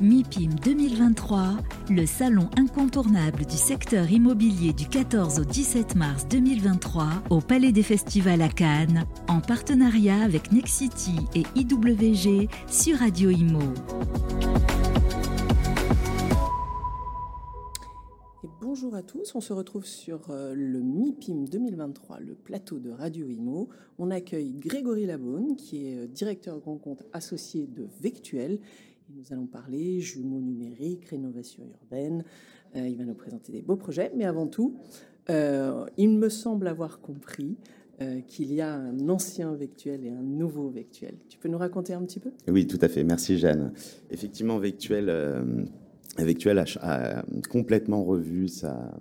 MIPIM 2023, le salon incontournable du secteur immobilier du 14 au 17 mars 2023 au Palais des Festivals à Cannes, en partenariat avec Nexity et IWG sur Radio Imo. bonjour à tous, on se retrouve sur euh, le MIPIM 2023, le plateau de Radio Imo. On accueille Grégory Labonne, qui est euh, directeur grand compte associé de Vectuel nous allons parler jumeaux numériques, rénovation urbaine. Euh, il va nous présenter des beaux projets. Mais avant tout, euh, il me semble avoir compris euh, qu'il y a un ancien Vectuel et un nouveau Vectuel. Tu peux nous raconter un petit peu? Oui, tout à fait. Merci Jeanne. Effectivement, Vectuel, a, complètement revu sa,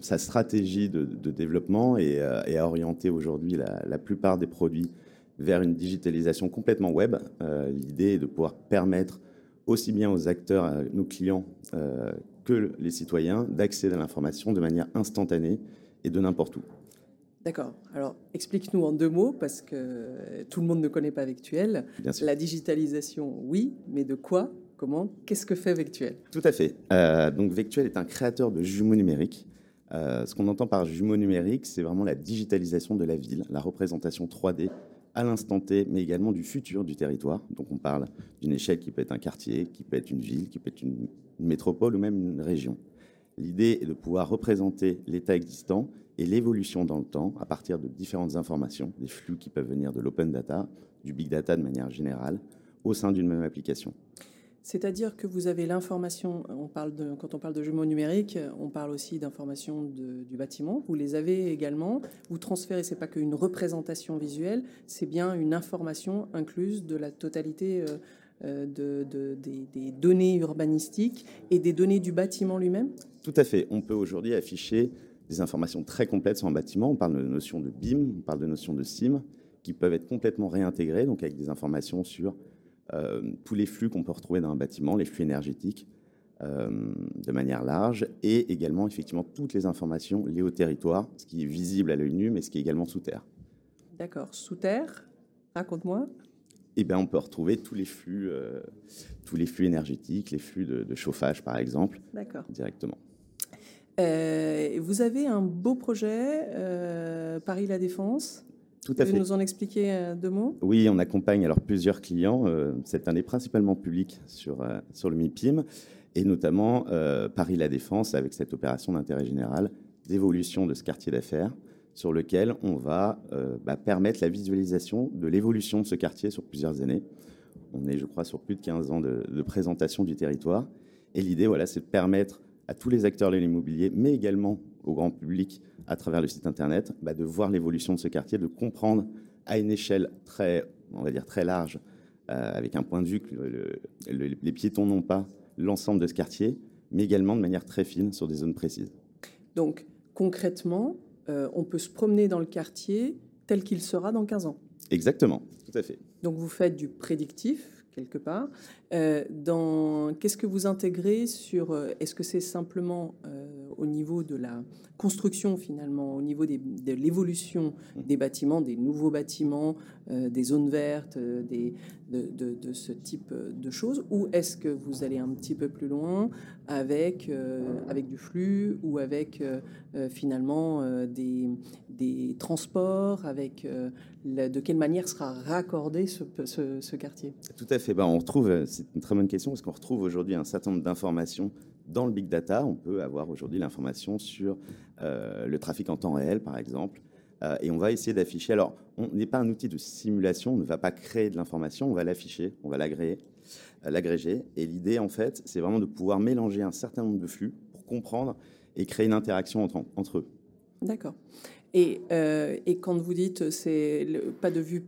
stratégie de, développement et, a orienté aujourd'hui la, plupart des produits vers une digitalisation complètement web. Euh, l'idée est de pouvoir permettre aussi bien aux acteurs, à nos clients, euh, que les citoyens d'accéder à l'information de manière instantanée et de n'importe où. D'accord. Alors, explique-nous en deux mots, parce que tout le monde ne connaît pas Vectuel. La digitalisation, oui, mais de quoi Comment Qu'est-ce que fait Vectuel? Tout à fait. Euh, donc, Vectuel est un créateur de jumeaux numériques. ce qu'on entend par jumeaux numériques, c'est vraiment la digitalisation de la ville, la représentation 3D à l'instant T, mais également du futur du territoire. Donc on parle d'une échelle qui peut être un quartier, qui peut être une ville, qui peut être une, métropole ou même une région. L'idée est de pouvoir représenter l'état existant et l'évolution dans le temps à partir de différentes informations, des flux qui peuvent venir de l'open data, du big data de manière générale, au sein d'une même application. C'est-à-dire que vous avez l'information, on parle quand on parle de jumeaux numériques, on parle aussi d'informations du bâtiment. Vous les avez également. Vous transférez, c'est pas qu'une représentation visuelle, c'est bien une information incluse de la totalité euh, euh, de, des, données urbanistiques et des données du bâtiment lui-même Tout à fait. On peut aujourd'hui afficher des informations très complètes sur un bâtiment. On parle de notions de BIM, on parle de notions de SIM, qui peuvent être complètement réintégrées, donc avec des informations sur euh, tous les flux qu'on peut retrouver dans un bâtiment, les flux énergétiques, euh, de manière large, et également effectivement toutes les informations liées au territoire, ce qui est visible à l'œil nu, mais ce qui est également sous terre. D'accord. Sous terre, raconte-moi. Eh bien, on peut retrouver tous les flux, euh, tous les flux énergétiques, les flux de, chauffage, par exemple, directement. vous avez un beau projet, Paris La Défense? Tout à fait. nous en expliquer euh, deux mots? Oui, on accompagne alors plusieurs clients euh, cette année, principalement public sur, euh, sur le MIPIM, et notamment Paris La Défense avec cette opération d'intérêt général d'évolution de ce quartier d'affaires sur lequel on va bah, permettre la visualisation de l'évolution de ce quartier sur plusieurs années. On est, je crois, sur plus de 15 ans de, de présentation du territoire. Et l'idée, voilà, c'est de permettre à tous les acteurs de l'immobilier, mais également au grand public, à travers le site internet, bah, de voir l'évolution de ce quartier, de comprendre à une échelle très, on va dire très large, euh, avec un point de vue que les piétons n'ont pas l'ensemble de ce quartier, mais également de manière très fine sur des zones précises. Donc concrètement, euh, on peut se promener dans le quartier tel qu'il sera dans 15 ans. Exactement, tout à fait. Donc vous faites du prédictif quelque part. Euh, dans qu'est-ce que vous intégrez sur Est-ce que c'est simplement au niveau de la construction finalement, au niveau de l'évolution des bâtiments, des nouveaux bâtiments, euh, des zones vertes, euh, des, de, ce type de choses Ou est-ce que vous allez un petit peu plus loin avec, euh, avec du flux ou avec finalement des, des transports, avec de quelle manière sera raccordé ce, ce, quartier? Tout à fait. Ben, on retrouve, c'est une très bonne question parce qu'on retrouve aujourd'hui un certain nombre d'informations dans le big data, on peut avoir aujourd'hui l'information sur euh, le trafic en temps réel, par exemple, euh, et on va essayer d'afficher. Alors, on n'est pas un outil de simulation, on ne va pas créer de l'information, on va l'afficher, on va l'agréger. Euh, l'agréger. Et l'idée, en fait, c'est vraiment de pouvoir mélanger un certain nombre de flux pour comprendre et créer une interaction entre eux. D'accord. Et, euh, et, quand vous dites c'est pas de vue,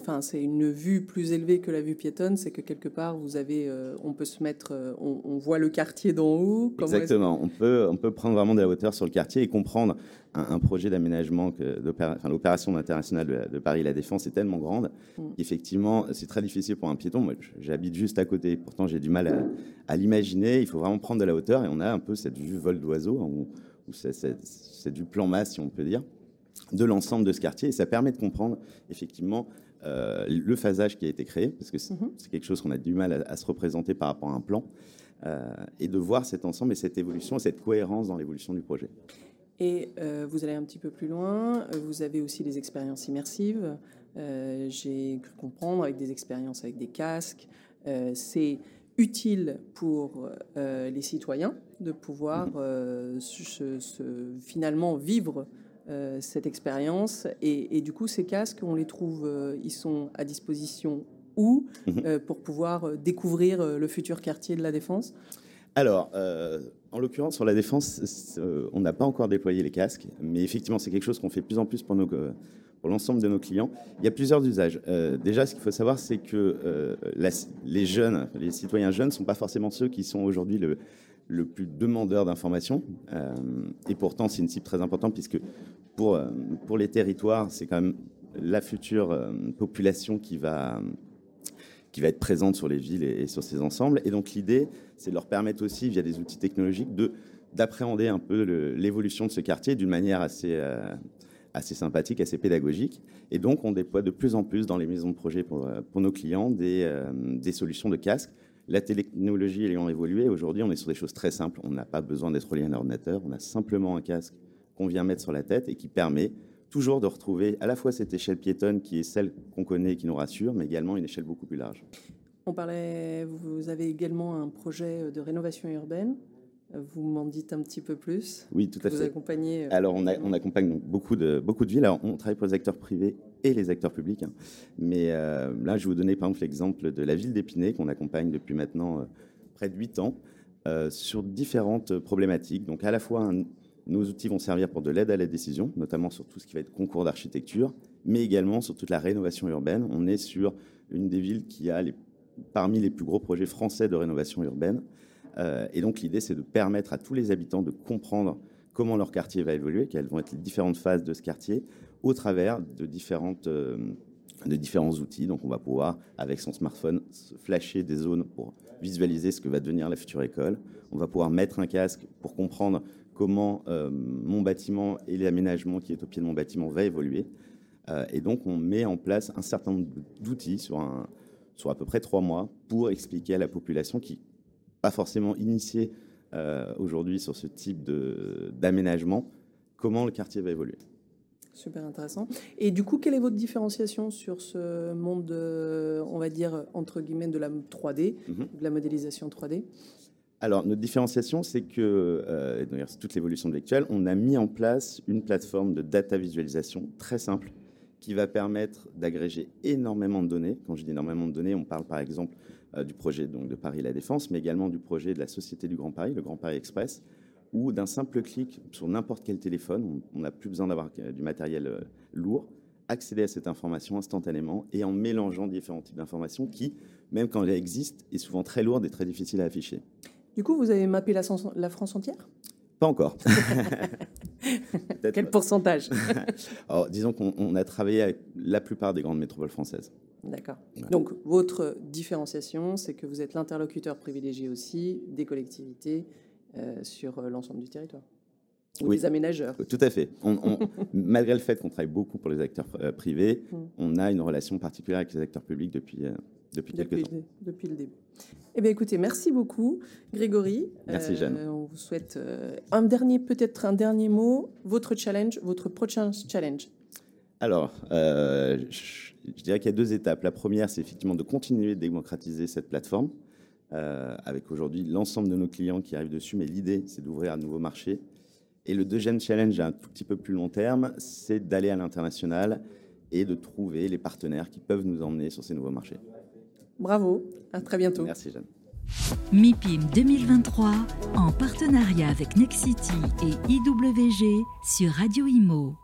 enfin c'est une vue plus élevée que la vue piétonne, c'est que quelque part vous avez, euh, on peut se mettre, euh, on, voit le quartier d'en haut. Exactement. On peut, on peut prendre vraiment de la hauteur sur le quartier et comprendre un, projet d'aménagement que enfin, l'opération internationale de, Paris La Défense est tellement grande mm. qu'effectivement c'est très difficile pour un piéton. Moi, j'habite juste à côté, pourtant j'ai du mal à, à l'imaginer. Il faut vraiment prendre de la hauteur et on a un peu cette vue vol d'oiseau hein, où, où c'est du plan masse si on peut dire de l'ensemble de ce quartier et ça permet de comprendre effectivement le phasage qui a été créé, parce que c'est Mhm. quelque chose qu'on a du mal à, à se représenter par rapport à un plan, euh, et de voir cet ensemble et cette évolution, et cette cohérence dans l'évolution du projet. Et euh, vous allez un petit peu plus loin. euh, Vous avez aussi des expériences immersives. Euh, J'ai cru comprendre avec des expériences avec des casques. Euh, C'est utile pour euh, les citoyens de pouvoir euh, se- se- finalement vivre euh, cette expérience. Et, et du coup, ces casques, on les trouve, euh, ils sont à disposition où Mhm. euh, pour pouvoir découvrir le futur quartier de la Défense? Alors, en l'occurrence, sur la défense, on n'a pas encore déployé les casques, mais effectivement, c'est quelque chose qu'on fait de plus en plus pour, nos, pour l'ensemble de nos clients. Il y a plusieurs usages. Euh, déjà, ce qu'il faut savoir, c'est que euh, la- les jeunes, les citoyens jeunes, ne sont pas forcément ceux qui sont aujourd'hui le, le plus demandeurs d'informations. Euh, et pourtant, c'est une cible très importante, puisque pour, euh, pour les territoires, c'est quand même la future euh, population qui va qui va être présente sur les villes et, sur ces ensembles. Et donc l'idée, c'est de leur permettre aussi, via des outils technologiques, de d'appréhender un peu l'évolution de ce quartier d'une manière assez, assez sympathique, assez pédagogique. Et donc on déploie de plus en plus dans les maisons de projet pour, pour nos clients des, des solutions de casque. La technologie ayant évolué, aujourd'hui on est sur des choses très simples. On n'a pas besoin d'être relié à un ordinateur, on a simplement un casque qu'on vient mettre sur la tête et qui permet toujours de retrouver à la fois cette échelle piétonne qui est celle qu'on connaît et qui nous rassure, mais également une échelle beaucoup plus large. On parlait, vous avez également un projet de rénovation urbaine. Vous m'en dites un petit peu plus. Oui, tout à Vous fait. accompagnez. euh, Alors, on, a- on accompagne donc beaucoup de, beaucoup de villes. Alors, on travaille pour les acteurs privés et les acteurs publics. hein. Mais euh, là, je vais vous donner par exemple l'exemple de la ville d'Épinay qu'on accompagne depuis maintenant euh, près de 8 ans euh, sur différentes problématiques. Donc, à la fois, un- nos outils vont servir pour de l'aide à la décision, notamment sur tout ce qui va être concours d'architecture, mais également sur toute la rénovation urbaine. On est sur une des villes qui a les, parmi les plus gros projets français de rénovation urbaine. Euh, et donc, l'idée, c'est de permettre à tous les habitants de comprendre comment leur quartier va évoluer, quelles vont être les différentes phases de ce quartier, au travers de, euh, différents outils. Donc, on va pouvoir, avec son smartphone, flasher des zones pour visualiser ce que va devenir la future école. On va pouvoir mettre un casque pour comprendre comment euh, mon bâtiment et l'aménagement qui est au pied de mon bâtiment va évoluer. Et donc, on met en place un certain nombre d'outils sur à peu près trois mois pour expliquer à la population qui pas forcément initiée euh, aujourd'hui sur ce type d'aménagement, comment le quartier va évoluer? Super intéressant. Et du coup, quelle est votre différenciation sur ce monde, de, on va dire, entre guillemets, de la 3D, Mhm. de la modélisation 3D Alors, notre différenciation, c'est que, euh, c'est toute l'évolution de l'actuel, on a mis en place une plateforme de data visualisation très simple qui va permettre d'agréger énormément de données. Quand je dis énormément de données, on parle par exemple euh, du projet donc, de Paris La Défense, mais également du projet de la Société du Grand Paris, le Grand Paris Express, où d'un simple clic sur n'importe quel téléphone, on n'a plus besoin d'avoir euh, du matériel euh, lourd, accéder à cette information instantanément et en mélangeant différents types d'informations qui, même quand elles existent, est souvent très lourde et très difficile à afficher. Du coup, vous avez mappé la, France entière? Pas encore. Quel pourcentage? Alors, disons qu'on on a travaillé avec la plupart des grandes métropoles françaises. D'accord. Voilà. Donc, votre différenciation, c'est que vous êtes l'interlocuteur privilégié aussi des collectivités euh, sur euh, l'ensemble du territoire. Ou Oui. des aménageurs. Tout à fait. On- on- malgré le fait qu'on travaille beaucoup pour les acteurs euh, privés, Mm. on a une relation particulière avec les acteurs publics depuis, euh, depuis quelques Depuis, temps. le- depuis le début. Eh bien, écoutez, merci beaucoup, Grégory. Merci, Jeanne. On vous souhaite euh, un dernier, peut-être un dernier mot. Votre challenge, votre prochain challenge. Alors, euh, je, je dirais qu'il y a deux étapes. La première, c'est effectivement de continuer de démocratiser cette plateforme, euh, avec aujourd'hui l'ensemble de nos clients qui arrivent dessus, mais l'idée, c'est d'ouvrir un nouveau marché. Et le deuxième challenge, à un tout petit peu plus long terme, c'est d'aller à l'international et de trouver les partenaires qui peuvent nous emmener sur ces nouveaux marchés. Bravo, à très bientôt. Merci, Jeanne. MIPIM 2023 en partenariat avec Nexity et IWG sur Radio Imo.